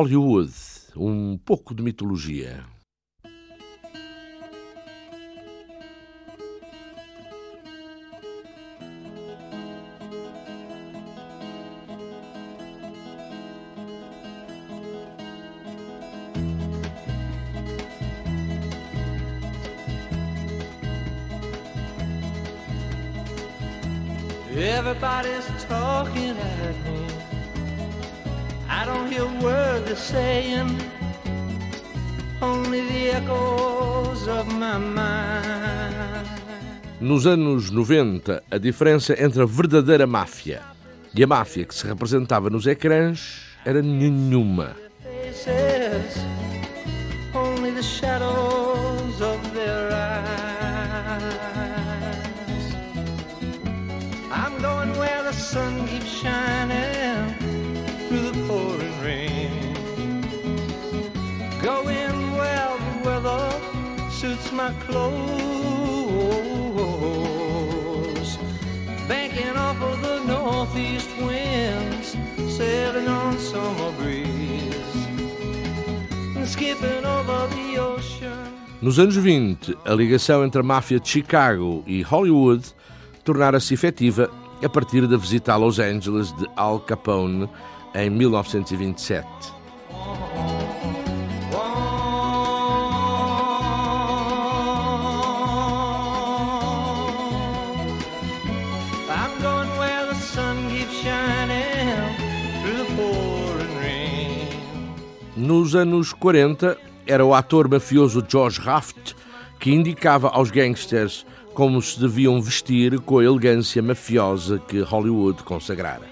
Hollywood, um pouco de mitologia. Nos anos 90, a diferença entre a verdadeira máfia e a máfia que se representava nos ecrãs era nenhuma. Faces, only northeast winds, sailing on summer breeze, skipping over the ocean. Nos anos 20, a ligação entre a máfia de Chicago e Hollywood tornara-se efetiva a partir da visita a Los Angeles de Al Capone em 1927. Nos anos 40, era o ator mafioso George Raft que indicava aos gangsters como se deviam vestir com a elegância mafiosa que Hollywood consagrara.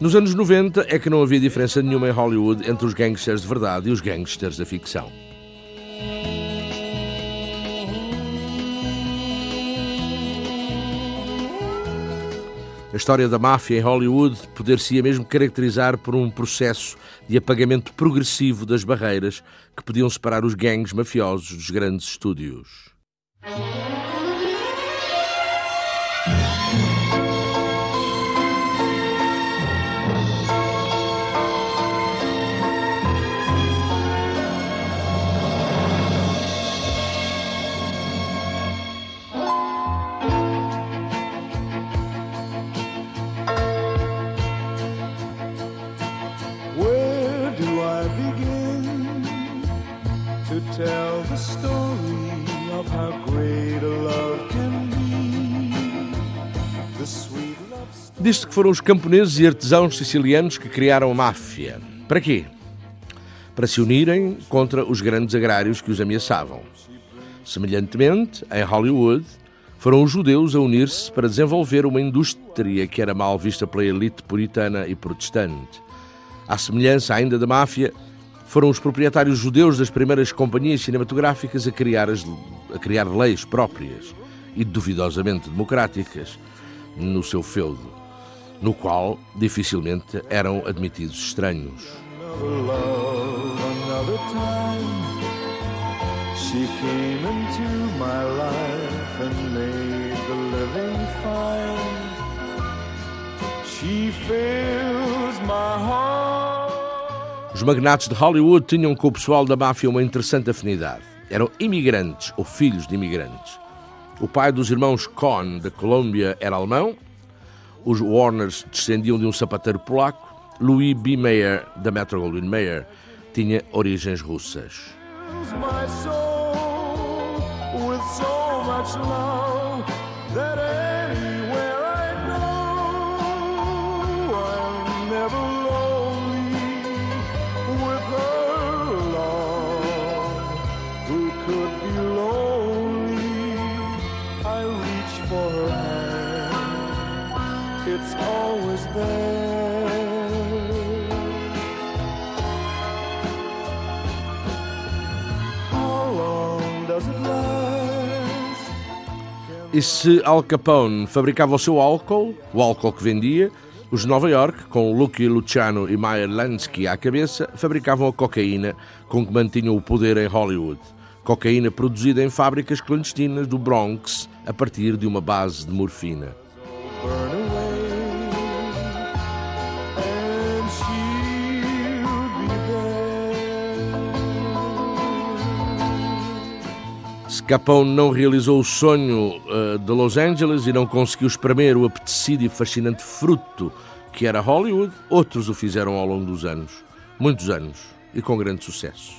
Nos anos 90 é que não havia diferença nenhuma em Hollywood entre os gangsters de verdade e os gangsters da ficção. A história da máfia em Hollywood poder-se-ia mesmo caracterizar por um processo de apagamento progressivo das barreiras que podiam separar os gangues mafiosos dos grandes estúdios. Diz-se que foram os camponeses e artesãos sicilianos que criaram a máfia. Para quê? Para se unirem contra os grandes agrários que os ameaçavam. Semelhantemente, em Hollywood, foram os judeus a unir-se para desenvolver uma indústria que era mal vista pela elite puritana e protestante. À semelhança ainda da máfia, foram os proprietários judeus das primeiras companhias cinematográficas a criar, as- a criar leis próprias e duvidosamente democráticas no seu feudo, no qual dificilmente eram admitidos estranhos. Os magnatos de Hollywood tinham com o pessoal da máfia uma interessante afinidade. Eram imigrantes ou filhos de imigrantes. O pai dos irmãos Cohn, da Colômbia, era alemão. Os Warners descendiam de um sapateiro polaco. Louis B. Mayer, da Metro Goldwyn Mayer, tinha origens russas. my soul with so much love that E se Al Capone fabricava o seu álcool, o álcool que vendia, os de Nova York, com Lucky Luciano e Meyer Lansky à cabeça, fabricavam a cocaína com que mantinham o poder em Hollywood. Cocaína produzida em fábricas clandestinas do Bronx a partir de uma base de morfina. Capone não realizou o sonho eh, de Los Angeles e não conseguiu espremer o apetecido e fascinante fruto que era Hollywood, outros o fizeram ao longo dos anos, muitos anos, e com grande sucesso.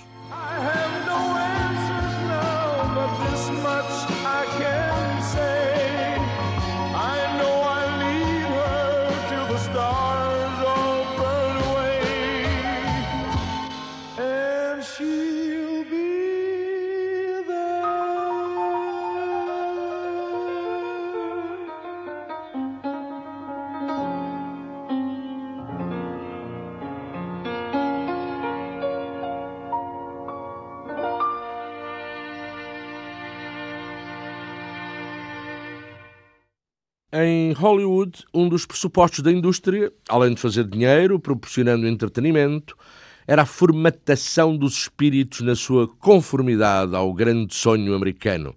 Em Hollywood, um dos pressupostos da indústria, além de fazer dinheiro, proporcionando entretenimento, era a formatação dos espíritos na sua conformidade ao grande sonho americano.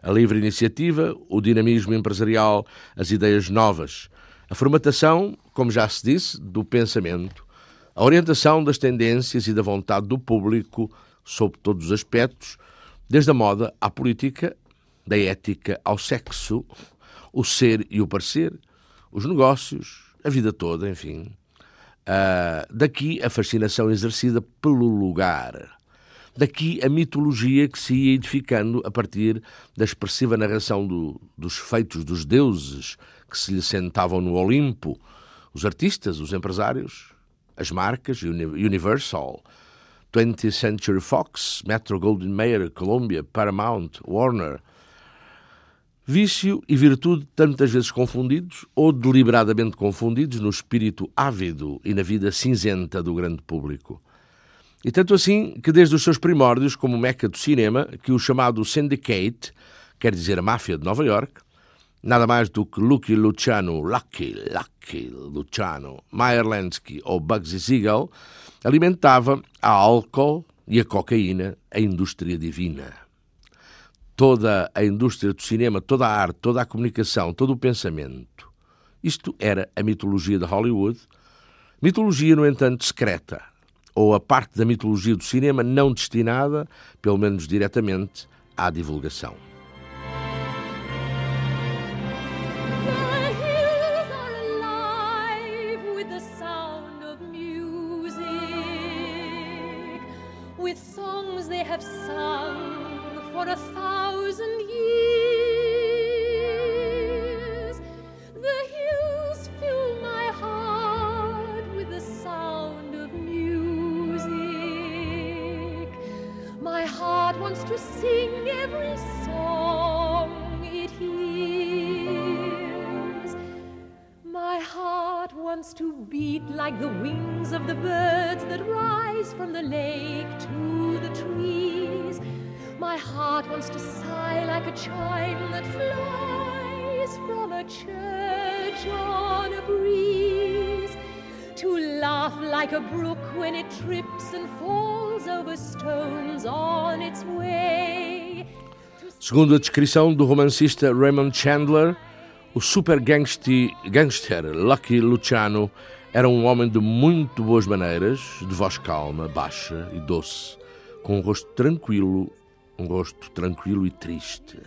A livre iniciativa, o dinamismo empresarial, as ideias novas. A formatação, como já se disse, do pensamento. A orientação das tendências e da vontade do público sob todos os aspectos, desde a moda à política, da ética ao sexo, o ser e o parecer, os negócios, a vida toda, enfim. Ah, daqui a fascinação exercida pelo lugar. Daqui a mitologia que se ia edificando a partir da expressiva narração do- dos feitos dos deuses que se lhe sentavam no Olimpo, os artistas, os empresários, as marcas, Uni- Universal, 20th Century Fox, Metro Goldwyn Mayer, Columbia, Paramount, Warner, Vício e virtude tantas vezes confundidos ou deliberadamente confundidos no espírito ávido e na vida cinzenta do grande público. E tanto assim que desde os seus primórdios como meca do cinema, que o chamado Syndicate, quer dizer a máfia de Nova York, nada mais do que Lucky Luciano, Lucky, Lucky Luciano, Meyer Lansky ou Bugsy Siegel, alimentava a álcool e a cocaína a indústria divina toda a indústria do cinema, toda a arte, toda a comunicação, todo o pensamento. Isto era a mitologia de Hollywood. Mitologia, no entanto, secreta, ou a parte da mitologia do cinema não destinada, pelo menos diretamente, à divulgação. The hills wants to sing every song it hears. My heart wants to beat like the wings of the birds that rise from the lake to the trees. My heart wants to sigh like a chime that flies from a church on a breeze. To laugh like a brook when it trips and falls Segundo a descrição do romancista Raymond Chandler, o super gangster Lucky Luciano era um homem de muito boas maneiras, de voz calma, baixa e doce, com um rosto tranquilo, um rosto tranquilo e triste.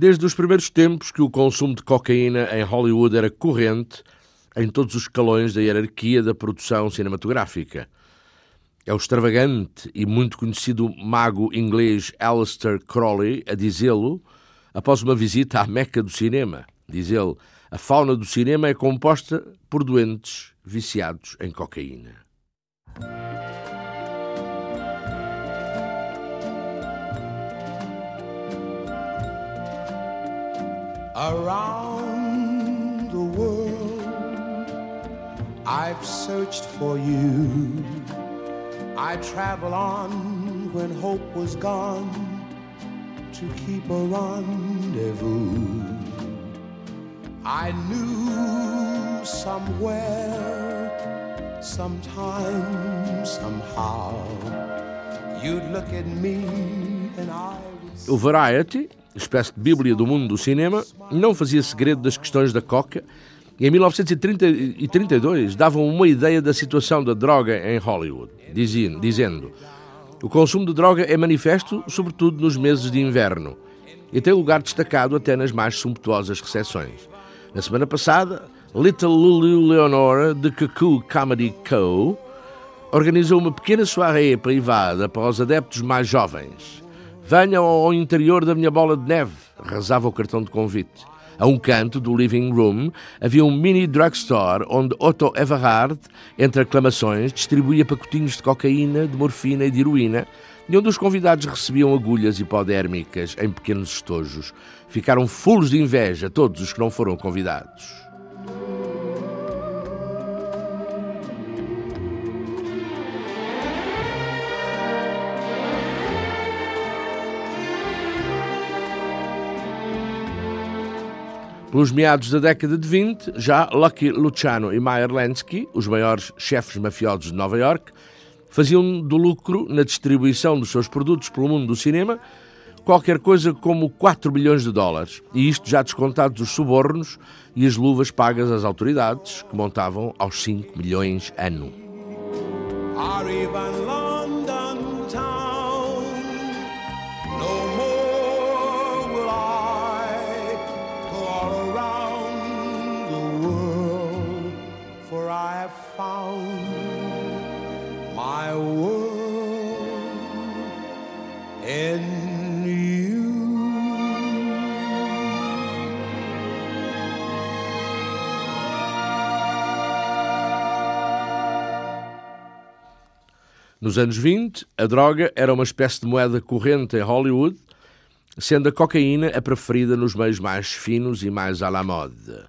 Desde os primeiros tempos que o consumo de cocaína em Hollywood era corrente em todos os escalões da hierarquia da produção cinematográfica. É o extravagante e muito conhecido mago inglês Aleister Crowley a dizê-lo após uma visita à meca do cinema. Diz ele, a fauna do cinema é composta por doentes viciados em cocaína. Around the world, I've searched for you. I travel on when hope was gone to keep a rendezvous. I knew somewhere, sometime, somehow, you'd look at me and I would O Variety, espécie de bíblia do mundo do cinema, não fazia segredo das questões da coca e em 1932 davam uma ideia da situação da droga em Hollywood, dizendo, o consumo de droga é manifesto sobretudo nos meses de inverno e tem lugar destacado até nas mais sumptuosas recepções. Na semana passada, Little Lulu Leonora, de Cuckoo Comedy Co., organizou uma pequena soirée privada para os adeptos mais jovens. Venham ao interior da minha bola de neve, rezava o cartão de convite. A um canto do living room havia um mini drugstore onde Otto Everhard, entre aclamações, distribuía pacotinhos de cocaína, de morfina e de heroína, e onde os convidados recebiam agulhas hipodérmicas em pequenos estojos. Ficaram fulos de inveja todos os que não foram convidados. Pelos meados da década de 20, já Lucky Luciano e Meyer Lansky, os maiores chefes mafiosos de Nova York, faziam do lucro na distribuição dos seus produtos pelo mundo do cinema qualquer coisa como 4 milhões de dólares, e isto já descontados os subornos e as luvas pagas às autoridades, que montavam aos 5 milhões ano. Nos anos 20, a droga era uma espécie de moeda corrente em Hollywood, sendo a cocaína a preferida nos meios mais finos e mais à la mode.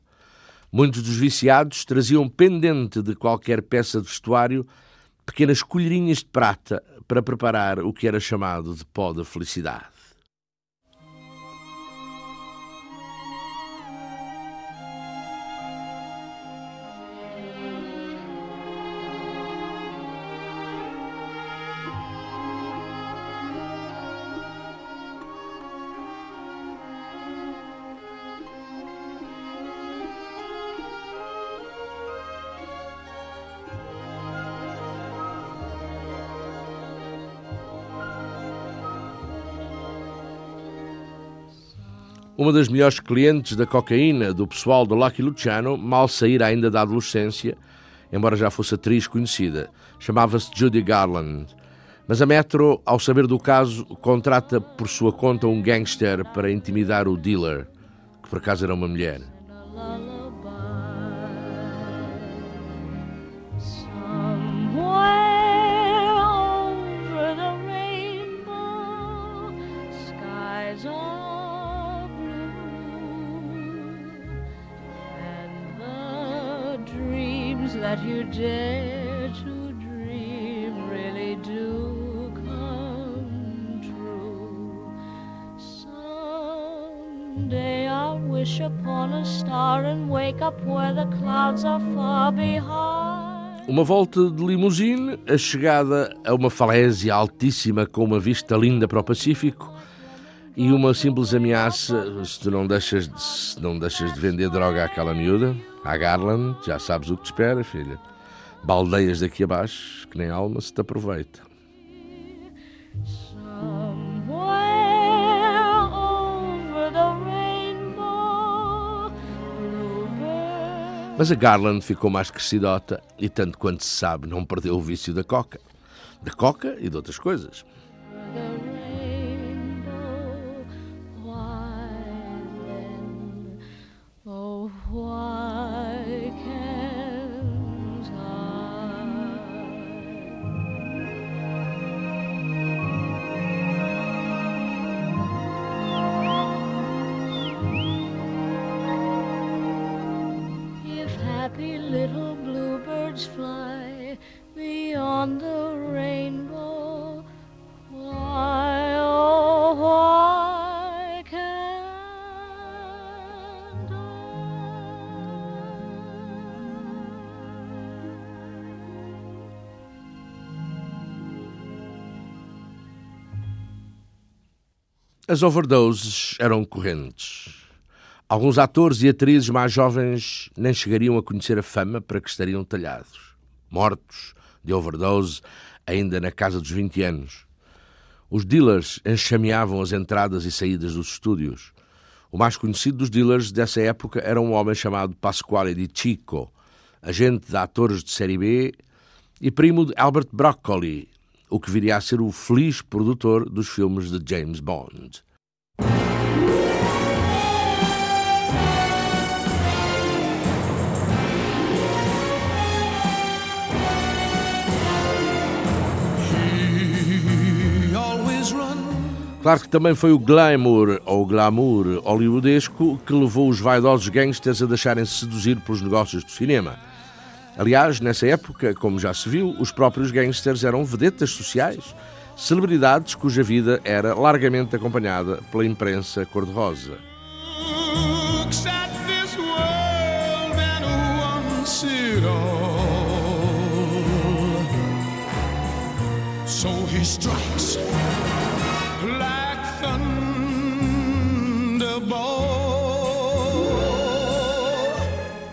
Muitos dos viciados traziam pendente de qualquer peça de vestuário pequenas colherinhas de prata para preparar o que era chamado de pó da felicidade. Uma das melhores clientes da cocaína do pessoal do Lucky Luciano, mal sair ainda da adolescência, embora já fosse atriz conhecida, chamava-se Judy Garland. Mas a Metro, ao saber do caso, contrata por sua conta um gangster para intimidar o dealer, que por acaso era uma mulher. Dare to dream really do come true. Someday I'll wish upon a star and wake up where the clouds are far behind. Uma volta de limusine, a chegada a uma falésia altíssima com uma vista linda para o Pacífico e uma simples ameaça se tu não deixas de, não deixas de vender droga àquela miúda, à Garland, já sabes o que te espera, filha baldeias daqui abaixo, que nem alma se te aproveita. Mas a Garland ficou mais crescidota e, tanto quanto se sabe, não perdeu o vício da coca. Da coca e de outras coisas. As overdoses eram correntes. Alguns atores e atrizes mais jovens nem chegariam a conhecer a fama para que estariam talhados. Mortos de overdose ainda na casa dos 20 anos. Os dealers enxameavam as entradas e saídas dos estúdios. O mais conhecido dos dealers dessa época era um homem chamado Pasquale Di Chico, agente de atores de série B e primo de Albert Broccoli, o que viria a ser o feliz produtor dos filmes de James Bond. Claro que também foi o glamour ou glamour hollywoodesco que levou os vaidosos gangsters a deixarem-se seduzir pelos negócios do cinema. Aliás, nessa época, como já se viu, os próprios gangsters eram vedetas sociais, celebridades cuja vida era largamente acompanhada pela imprensa cor-de-rosa.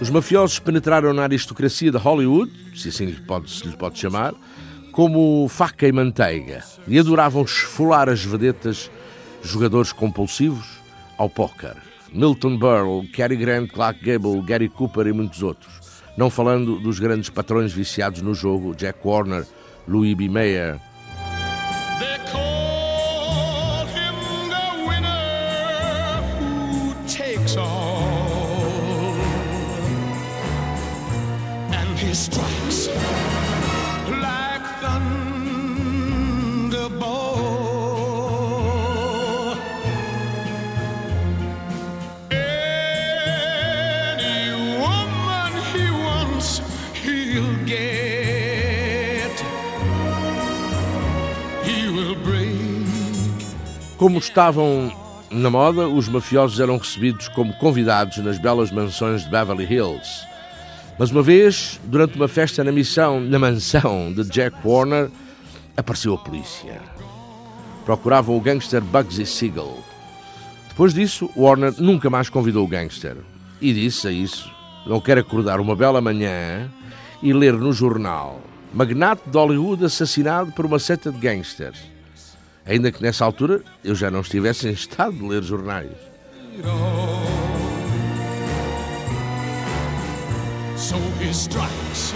Os mafiosos penetraram na aristocracia de Hollywood, se assim lhe pode, se lhe pode chamar, como faca e manteiga, e adoravam esfolar as vedetas, jogadores compulsivos, ao póquer. Milton Berle, Cary Grant, Clark Gable, Gary Cooper e muitos outros. Não falando dos grandes patrões viciados no jogo, Jack Warner, Louis B. Mayer. Como estavam na moda, os mafiosos eram recebidos como convidados nas belas mansões de Beverly Hills. Mas uma vez, durante uma festa na missão, na mansão de Jack Warner, apareceu a polícia. Procuravam o gangster Bugsy Siegel. Depois disso, Warner nunca mais convidou o gangster. E disse a isso: não quero acordar uma bela manhã e ler no jornal Magnate de Hollywood assassinado por uma seta de gangsters. Ainda que nessa altura eu já não estivesse em estado de ler jornais. So he strikes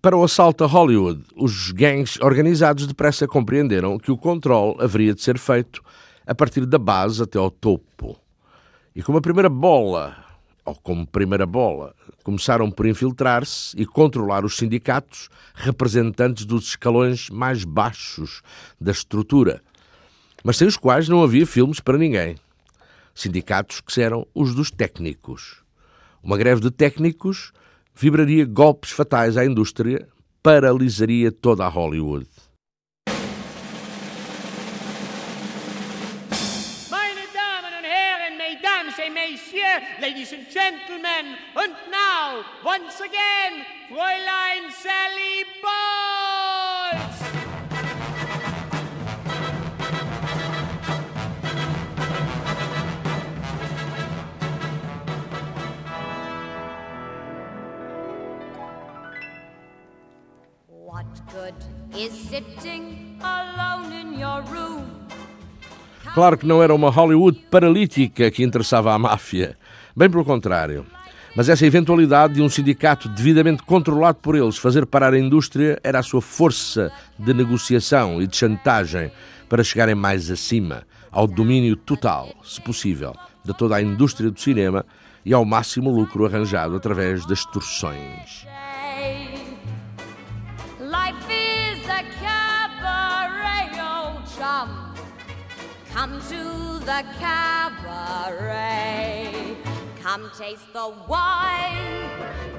Para o assalto a Hollywood, os gangues organizados depressa compreenderam que o controle haveria de ser feito a partir da base até ao topo. E como a primeira bola, ou como primeira bola, começaram por infiltrar-se e controlar os sindicatos representantes dos escalões mais baixos da estrutura, mas sem os quais não havia filmes para ninguém. Sindicatos que eram os dos técnicos. Uma greve de técnicos vibraria golpes fatais à indústria, paralisaria toda a Hollywood. Ladies and gentlemen, and now, once again, Fräulein Sally Bowles! Claro que não era uma Hollywood paralítica que interessava à máfia. Bem pelo contrário. Mas essa eventualidade de um sindicato devidamente controlado por eles fazer parar a indústria era a sua força de negociação e de chantagem para chegarem mais acima, ao domínio total, se possível, de toda a indústria do cinema e ao máximo lucro arranjado através das torções. Come to the cabaret. Come taste the wine.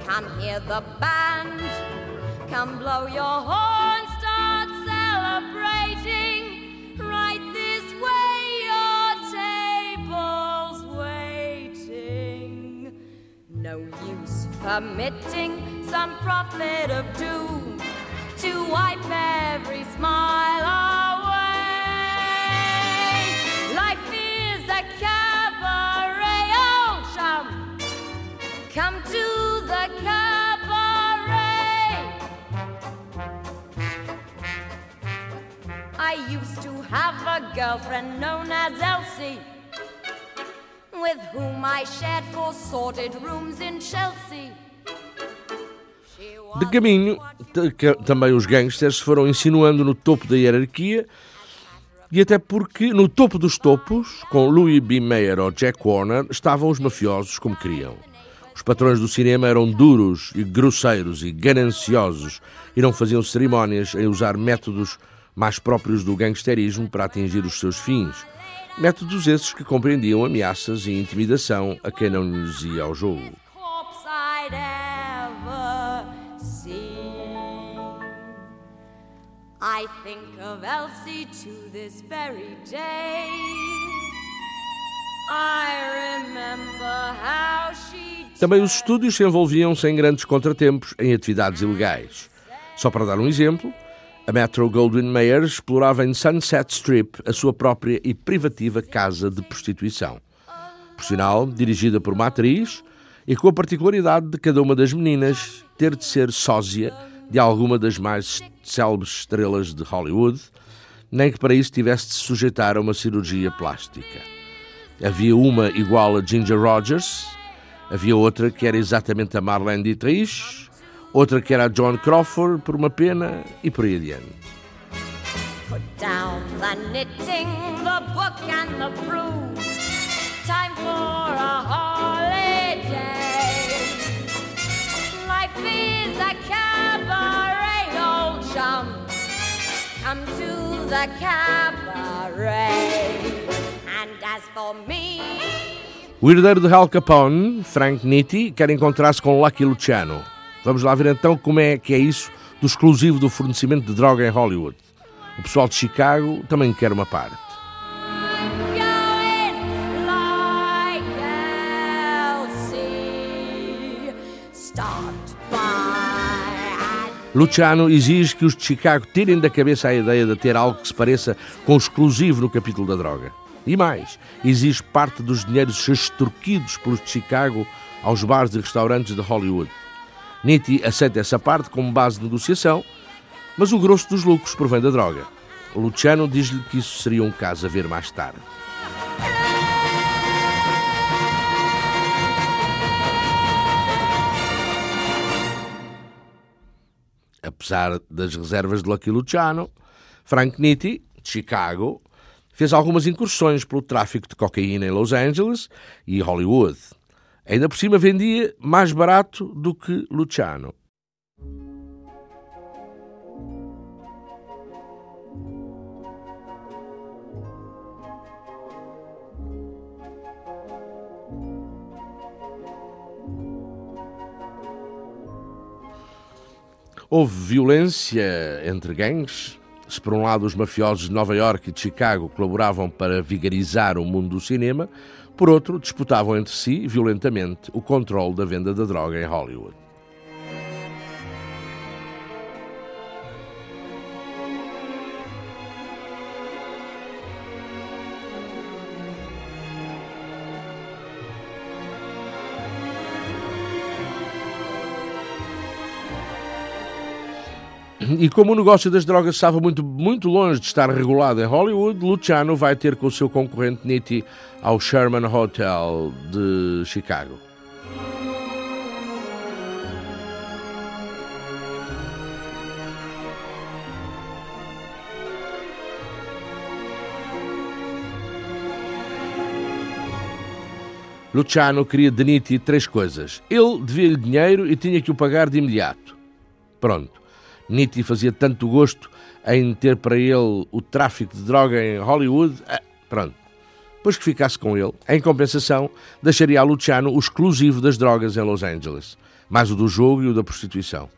Come hear the band. Come blow your horn, start celebrating. Right this way, your table's waiting. No use permitting some prophet of doom to wipe every smile away. Come to the cabaret. I used to have a girlfriend known as Elsie, with whom I shared four sordid rooms in Chelsea. De caminho, também os gangsters se foram insinuando no topo da hierarquia e até porque no topo dos topos, com Louis B. Mayer ou Jack Warner, estavam os mafiosos como queriam. Os patrões do cinema eram duros e grosseiros e gananciosos e não faziam cerimónias em usar métodos mais próprios do gangsterismo para atingir os seus fins. Métodos esses que compreendiam ameaças e intimidação a quem não lhes ia ao jogo. I think of Elsie to this very day. Também os estúdios se envolviam sem grandes contratempos em atividades ilegais. Só para dar um exemplo, a Metro Goldwyn Mayer explorava em Sunset Strip a sua própria e privativa casa de prostituição. Por sinal, dirigida por uma atriz e com a particularidade de cada uma das meninas ter de ser sósia de alguma das mais célebres estrelas de Hollywood, nem que para isso tivesse de se sujeitar a uma cirurgia plástica. Havia uma igual a Ginger Rogers, havia outra que era exatamente a Marlene Dietrich, outra que era a Joan Crawford, por uma pena, e por aí adiante. put down the knitting, the book, and the broom. Time for a holiday. Life is a cabaret, old chum. Come to the cabaret. And as for me, O herdeiro de Al Capone, Frank Nitti, quer encontrar-se com Lucky Luciano. Vamos lá ver então como é que é isso do exclusivo do fornecimento de droga em Hollywood. O pessoal de Chicago também quer uma parte. Luciano exige que os de Chicago tirem da cabeça a ideia de ter algo que se pareça com o exclusivo no capítulo da droga. E mais, exige parte dos dinheiros extorquidos pelos de Chicago aos bares e restaurantes de Hollywood. Nitti aceita essa parte como base de negociação, mas o grosso dos lucros provém da droga. Luciano diz-lhe que isso seria um caso a ver mais tarde. Apesar das reservas de Lucky Luciano, Frank Nitti, de Chicago, fez algumas incursões pelo tráfico de cocaína em Los Angeles e Hollywood. Ainda por cima vendia mais barato do que Luciano. Houve violência entre gangues, Se por um lado os mafiosos de Nova York e de Chicago colaboravam para vigarizar o mundo do cinema, por outro, disputavam entre si, violentamente, o controle da venda da droga em Hollywood. E como o negócio das drogas estava muito, muito longe de estar regulado em Hollywood, Luciano vai ter com o seu concorrente Nitti ao Sherman Hotel de Chicago. Luciano queria de Nitti três coisas. Ele devia-lhe dinheiro e tinha que o pagar de imediato. Pronto. Nitti fazia tanto gosto em ter para ele o tráfico de droga em Hollywood. Ah, pronto. Depois que ficasse com ele, em compensação, deixaria a Luciano o exclusivo das drogas em Los Angeles, mais o do jogo e o da prostituição.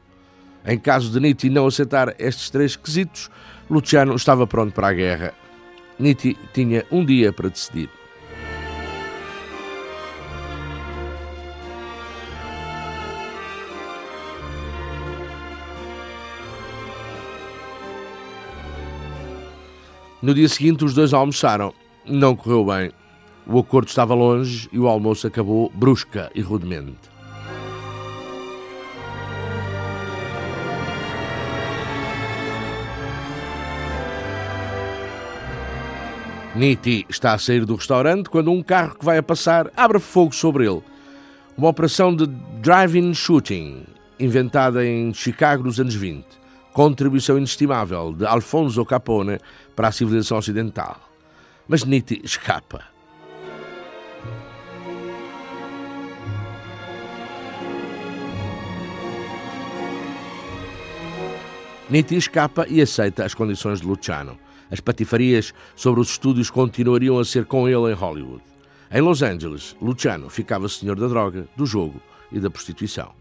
Em caso de Nitti não aceitar estes três quesitos, Luciano estava pronto para a guerra. Nitti tinha um dia para decidir. No dia seguinte, os dois almoçaram. Não correu bem. O acordo estava longe e o almoço acabou brusca e rudemente. Nitti está a sair do restaurante quando um carro que vai a passar abre fogo sobre ele. Uma operação de drive-in shooting, inventada em Chicago nos anos 20. Contribuição inestimável de Alfonso Capone para a civilização ocidental. Mas Nitti escapa. Nitti escapa e aceita as condições de Luciano. As patifarias sobre os estúdios continuariam a ser com ele em Hollywood. Em Los Angeles, Luciano ficava senhor da droga, do jogo e da prostituição.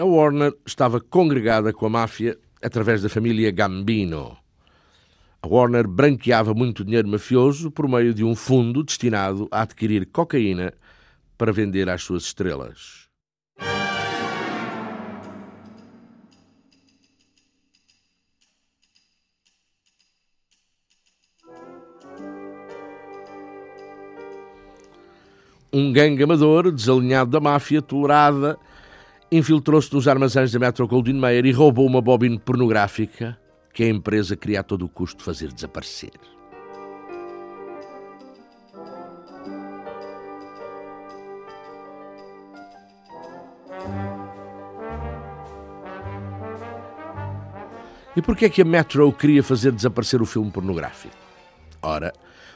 A Warner estava congregada com a máfia através da família Gambino. A Warner branqueava muito dinheiro mafioso por meio de um fundo destinado a adquirir cocaína para vender às suas estrelas. Um gangue amador, desalinhado da máfia, tolerada, infiltrou-se nos armazéns da Metro Goldwyn Mayer e roubou uma bobina pornográfica que a empresa queria a todo o custo fazer desaparecer. E porquê é que a Metro queria fazer desaparecer o filme pornográfico? Ora,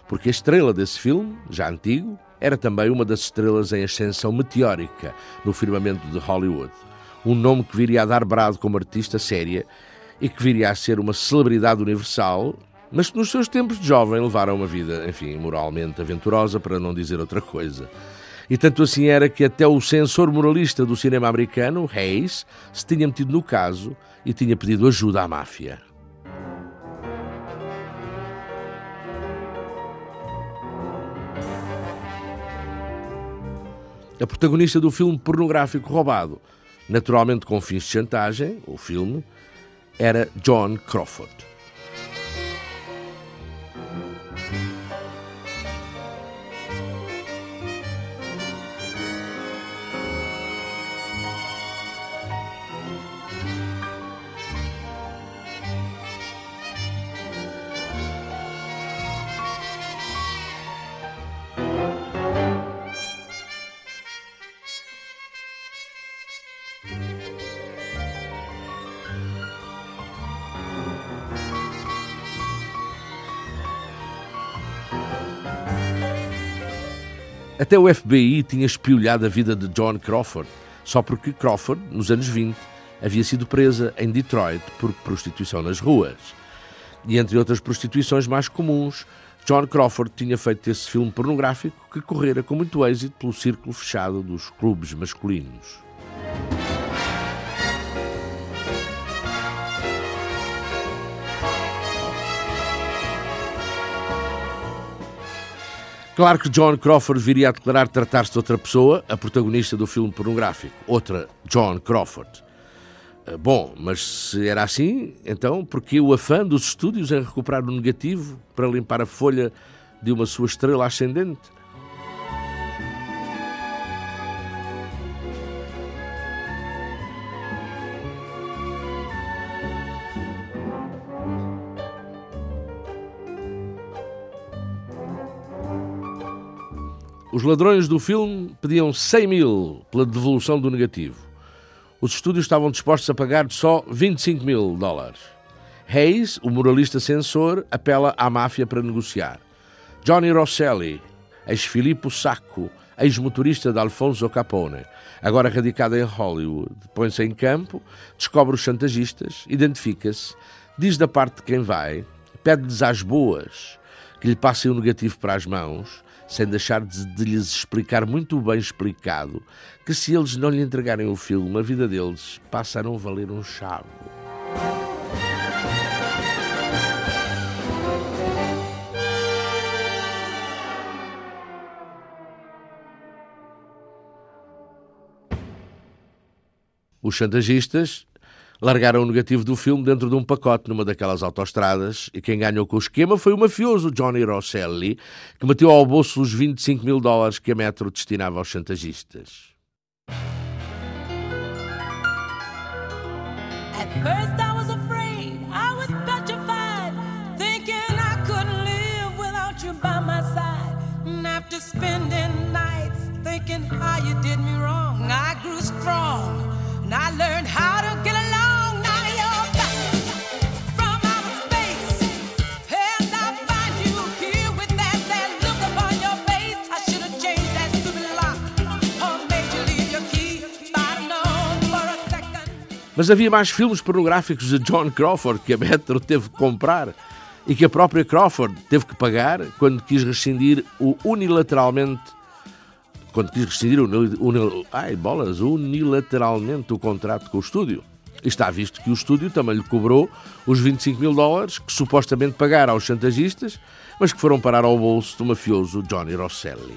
porque a estrela desse filme, já antigo, era também uma das estrelas em ascensão meteórica no firmamento de Hollywood. Um nome que viria a dar brado como artista séria e que viria a ser uma celebridade universal, mas que nos seus tempos de jovem levaram uma vida, enfim, moralmente aventurosa, para não dizer outra coisa. E tanto assim era que até o censor moralista do cinema americano, Hayes, se tinha metido no caso e tinha pedido ajuda à máfia. A protagonista do filme pornográfico roubado, naturalmente com fins de chantagem, o filme, era John Crawford. Até o FBI tinha espiolhado a vida de John Crawford, só porque Crawford, nos anos 20, havia sido presa em Detroit por prostituição nas ruas. E entre outras prostituições mais comuns, John Crawford tinha feito esse filme pornográfico que correra com muito êxito pelo círculo fechado dos clubes masculinos. Claro que John Crawford viria a declarar tratar-se de outra pessoa, a protagonista do filme pornográfico, outra John Crawford. Ah, Bom, mas se era assim, então por que o afã dos estúdios em recuperar o negativo para limpar a folha de uma sua estrela ascendente? Os ladrões do filme pediam 100 mil pela devolução do negativo. Os estúdios estavam dispostos a pagar só 25 mil dólares. Hayes, o moralista censor, apela à máfia para negociar. Johnny Rosselli, ex-Filippo Sacco, ex-motorista de Alfonso Capone, agora radicado em Hollywood, põe-se em campo, descobre os chantagistas, identifica-se, diz da parte de quem vai, pede-lhes às boas que lhe passem o negativo para as mãos, sem deixar de, de lhes explicar muito bem explicado que se eles não lhe entregarem o filme, a vida deles passa a não valer um chavo. Os chantagistas largaram o negativo do filme dentro de um pacote numa daquelas autoestradas e quem ganhou com o esquema foi o mafioso Johnny Rosselli, que meteu ao bolso os 25 mil dólares que a Metro destinava aos chantagistas. At first I Mas havia mais filmes pornográficos de John Crawford que a Metro teve que comprar e que a própria Crawford teve que pagar quando quis rescindir o unilateralmente quando quis rescindir uni- uni- ai, bolas, unilateralmente o contrato com o estúdio. E está visto que o estúdio também lhe cobrou os 25 mil dólares que supostamente pagara aos chantagistas, mas que foram parar ao bolso do mafioso Johnny Rosselli.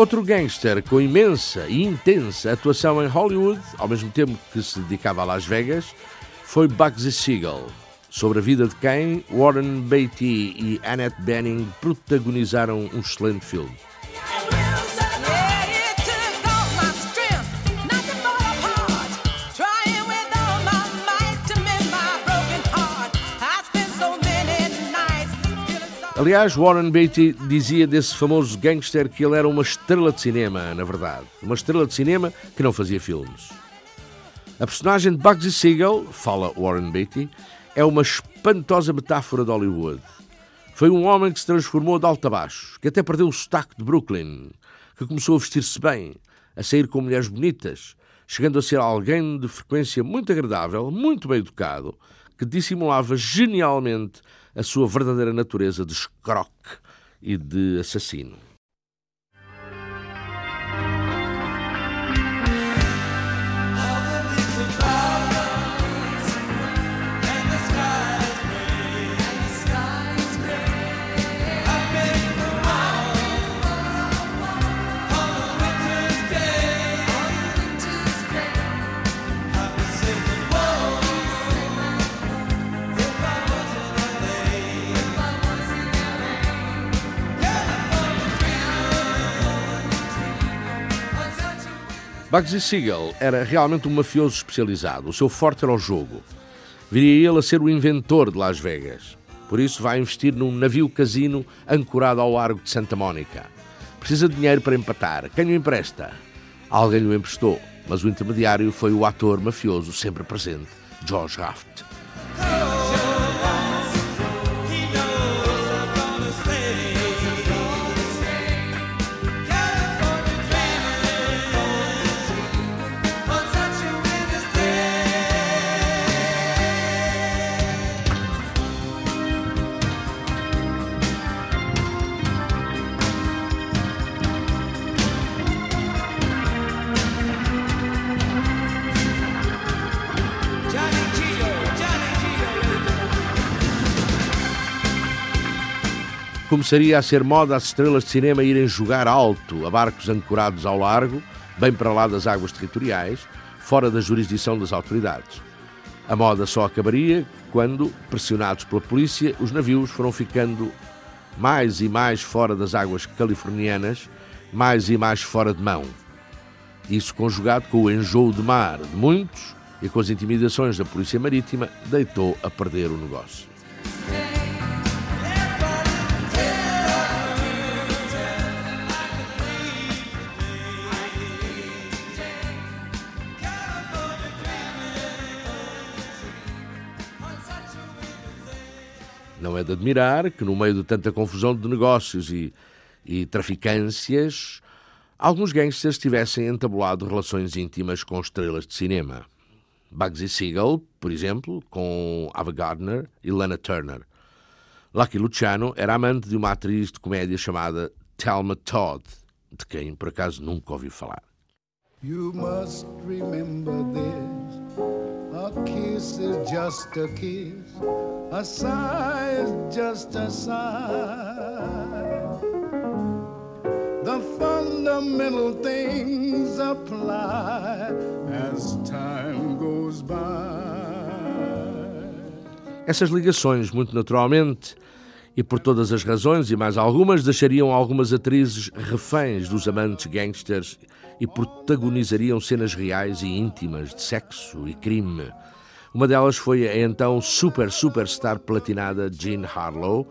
Outro gangster com imensa e intensa atuação em Hollywood, ao mesmo tempo que se dedicava a Las Vegas, foi Bugsy Siegel, sobre a vida de quem Warren Beatty e Annette Bening protagonizaram um excelente filme. Aliás, Warren Beatty dizia desse famoso gangster que ele era uma estrela de cinema, na verdade. Uma estrela de cinema que não fazia filmes. A personagem de Bugsy Siegel, fala Warren Beatty, é uma espantosa metáfora de Hollywood. Foi um homem que se transformou de alto a baixo, que até perdeu o sotaque de Brooklyn, que começou a vestir-se bem, a sair com mulheres bonitas, chegando a ser alguém de frequência muito agradável, muito bem educado, que dissimulava genialmente a sua verdadeira natureza de escroque e de assassino. Bugsy Siegel era realmente um mafioso especializado. O seu forte era o jogo. Viria ele a ser o inventor de Las Vegas. Por isso vai investir num navio casino ancorado ao largo de Santa Mónica. Precisa de dinheiro para empatar. Quem o empresta? Alguém lhe emprestou, mas o intermediário foi o ator mafioso sempre presente, George Raft. Começaria a ser moda as estrelas de cinema irem jogar alto a barcos ancorados ao largo, bem para lá das águas territoriais, fora da jurisdição das autoridades. A moda só acabaria quando, pressionados pela polícia, os navios foram ficando mais e mais fora das águas californianas, mais e mais fora de mão. Isso conjugado com o enjoo de mar de muitos e com as intimidações da Polícia Marítima, deitou a perder o negócio. É de admirar que, no meio de tanta confusão de negócios e, e traficâncias, alguns gangsters tivessem entabulado relações íntimas com estrelas de cinema. Bugsy Siegel, por exemplo, com Ava Gardner e Lana Turner. Lucky Luciano era amante de uma atriz de comédia chamada Thelma Todd, de quem por acaso nunca ouvi falar. You must remember this. A kiss is just a kiss. A sigh is just a sigh. The fundamental things apply as time goes by. Essas ligações, muito naturalmente, e por todas as razões e mais algumas, deixariam algumas atrizes reféns dos amantes gangsters e protagonizariam cenas reais e íntimas de sexo e crime. Uma delas foi a então super superstar platinada Jean Harlow,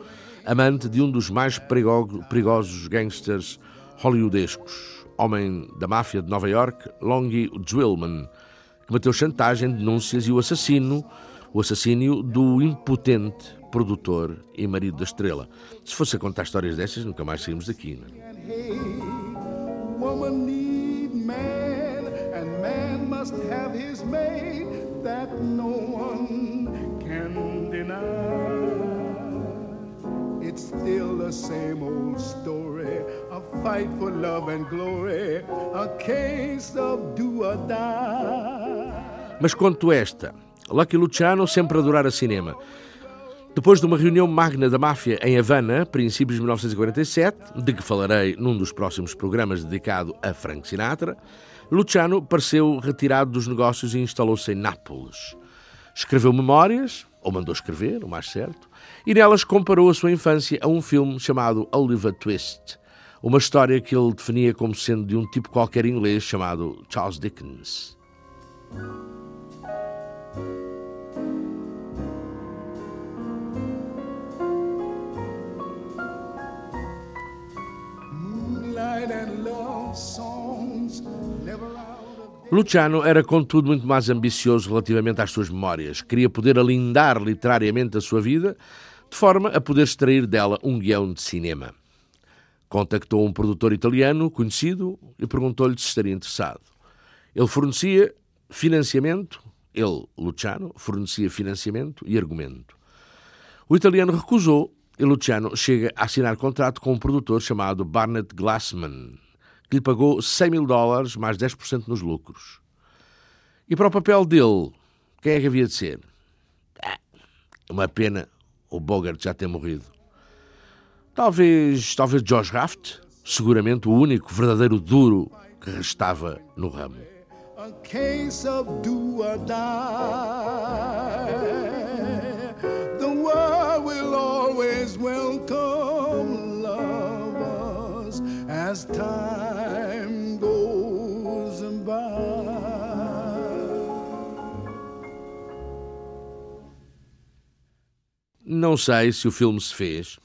amante de um dos mais perigo perigosos gangsters hollywoodescos, homem da máfia de Nova York, Longy Zwillman, que bateu chantagem, denúncias e o assassino, o assassínio do impotente produtor e marido da estrela. Se fosse a contar histórias dessas, nunca mais saímos daqui. Não? Man, and man must have his mate that no one can deny. It's still the same old story, a fight for love and glory, a case of do or die. Mas quanto esta, Lucky Luciano sempre adorara cinema. Depois de uma reunião magna da máfia em Havana, princípios de 1947, de que falarei num dos próximos programas dedicado a Frank Sinatra, Luciano pareceu retirado dos negócios e instalou-se em Nápoles. Escreveu memórias, ou mandou escrever, o mais certo, e nelas comparou a sua infância a um filme chamado Oliver Twist, uma história que ele definia como sendo de um tipo qualquer inglês chamado Charles Dickens. Luciano era, contudo, muito mais ambicioso relativamente às suas memórias. Queria poder alindar literariamente a sua vida, de forma a poder extrair dela um guião de cinema. Contactou um produtor italiano conhecido e perguntou-lhe se estaria interessado. Ele fornecia financiamento, ele, Luciano, fornecia financiamento e argumento. O italiano recusou e Luciano chega a assinar contrato com um produtor chamado Barnett Glassman, que lhe pagou 100 mil dólares mais 10% nos lucros. E para o papel dele, quem é que havia de ser? Ah, uma pena o Bogart já ter morrido. Talvez, talvez George Raft, seguramente o único verdadeiro duro que restava no ramo. a case of do or die. as time goes by. Não sei se o filme se fez.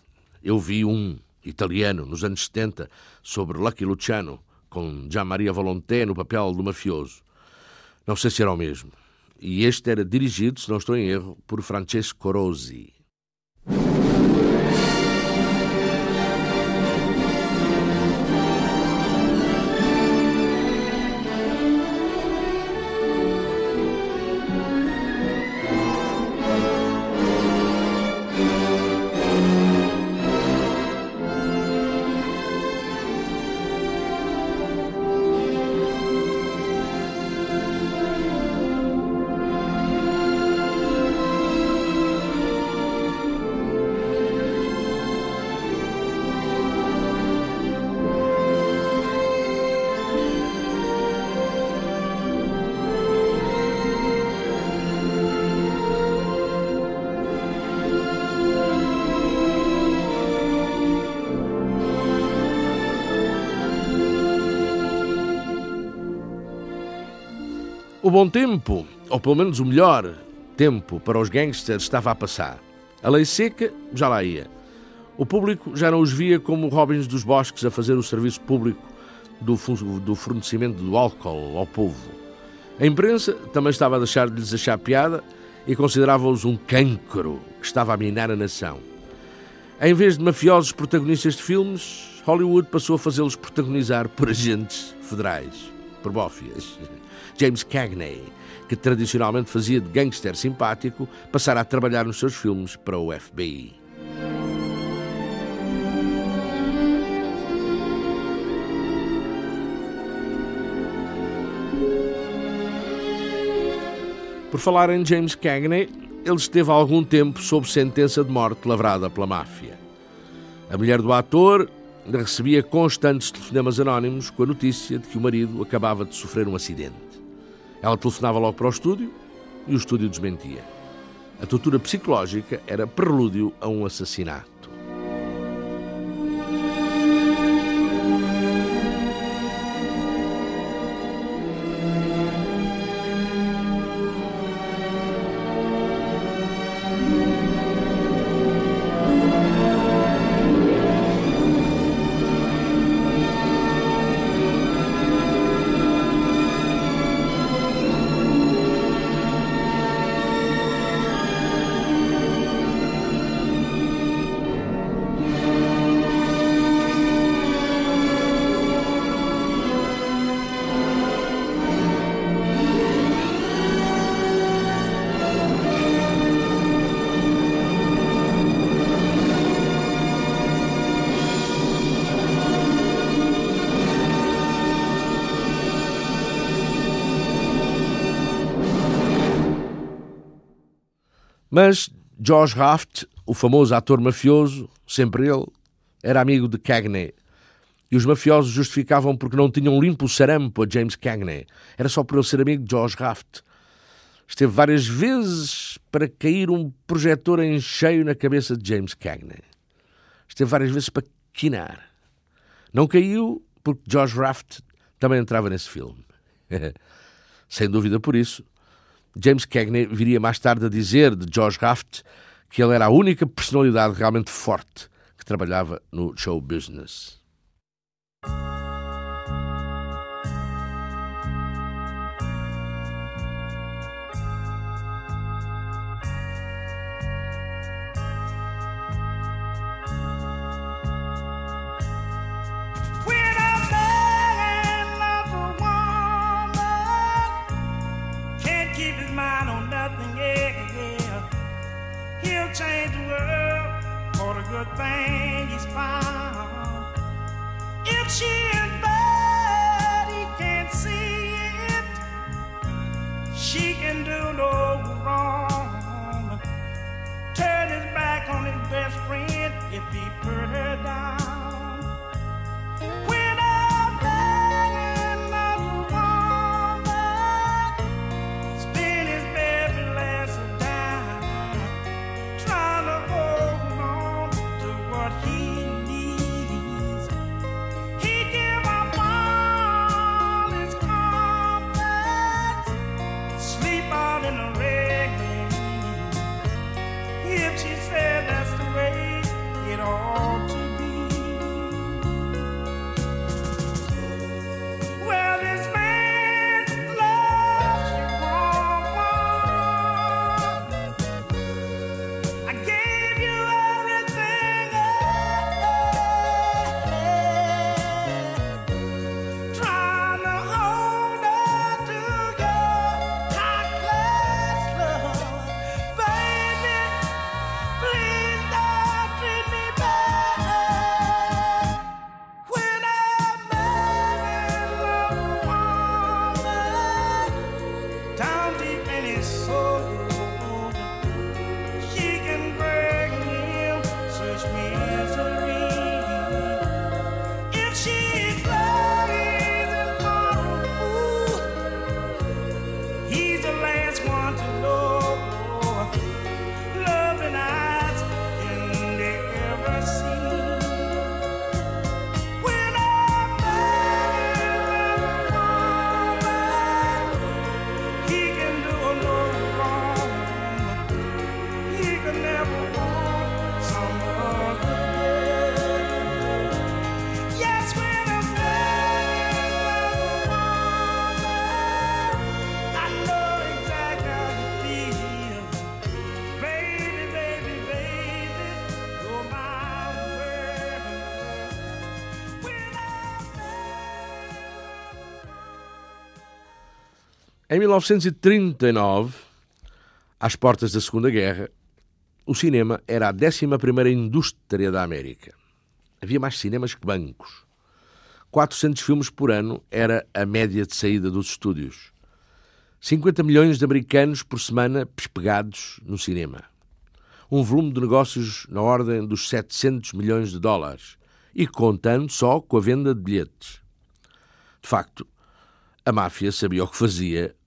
Eu vi um italiano nos anos 70 sobre Lucky Luciano com Gian Maria Volonté no papel do mafioso. Não sei se era o mesmo. E este era dirigido, se não estou em erro, por Francesco Rosi. Bom tempo, ou pelo menos o melhor tempo para os gangsters estava a passar. A lei seca já lá ia. O público já não os via como Robins dos Bosques a fazer o serviço público do, do fornecimento do álcool ao povo. A imprensa também estava a deixar de lhes achar piada e considerava-os um cancro que estava a minar a nação. Em vez de mafiosos protagonistas de filmes, Hollywood passou a fazê-los protagonizar por agentes federais, por bófias. James Cagney, que tradicionalmente fazia de gangster simpático, passara a trabalhar nos seus filmes para o FBI. Por falar em James Cagney, ele esteve há algum tempo sob sentença de morte lavrada pela máfia. A mulher do ator recebia constantes telefonemas anónimos com a notícia de que o marido acabava de sofrer um acidente. Ela telefonava logo para o estúdio e o estúdio desmentia. A tortura psicológica era prelúdio a um assassinato. Mas George Raft, o famoso ator mafioso, sempre ele, era amigo de Cagney. E os mafiosos justificavam porque não tinham limpo o sarampo a James Cagney. Era só por ele ser amigo de George Raft. Esteve várias vezes para cair um projetor em cheio na cabeça de James Cagney. Esteve várias vezes para quinar. Não caiu porque George Raft também entrava nesse filme. Sem dúvida por isso, James Cagney viria mais tarde a dizer de George Raft que ele era a única personalidade realmente forte que trabalhava no show business. change the world for the good thing he's found. If she ain't bad, he can't see it. She can do no Em 1939, às portas da Segunda Guerra, o cinema era a 11 indústria da América. Havia mais cinemas que bancos. 400 filmes por ano era a média de saída dos estúdios. 50 milhões de americanos por semana pespegados no cinema. Um volume de negócios na ordem dos 700 milhões de dólares e contando só com a venda de bilhetes. De facto, a máfia sabia o que fazia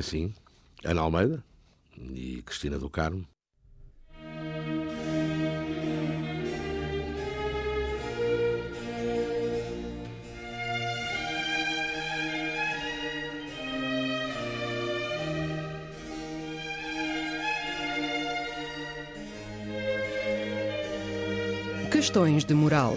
assim, Ana Almeida e Cristina do Carmo. Questões de moral.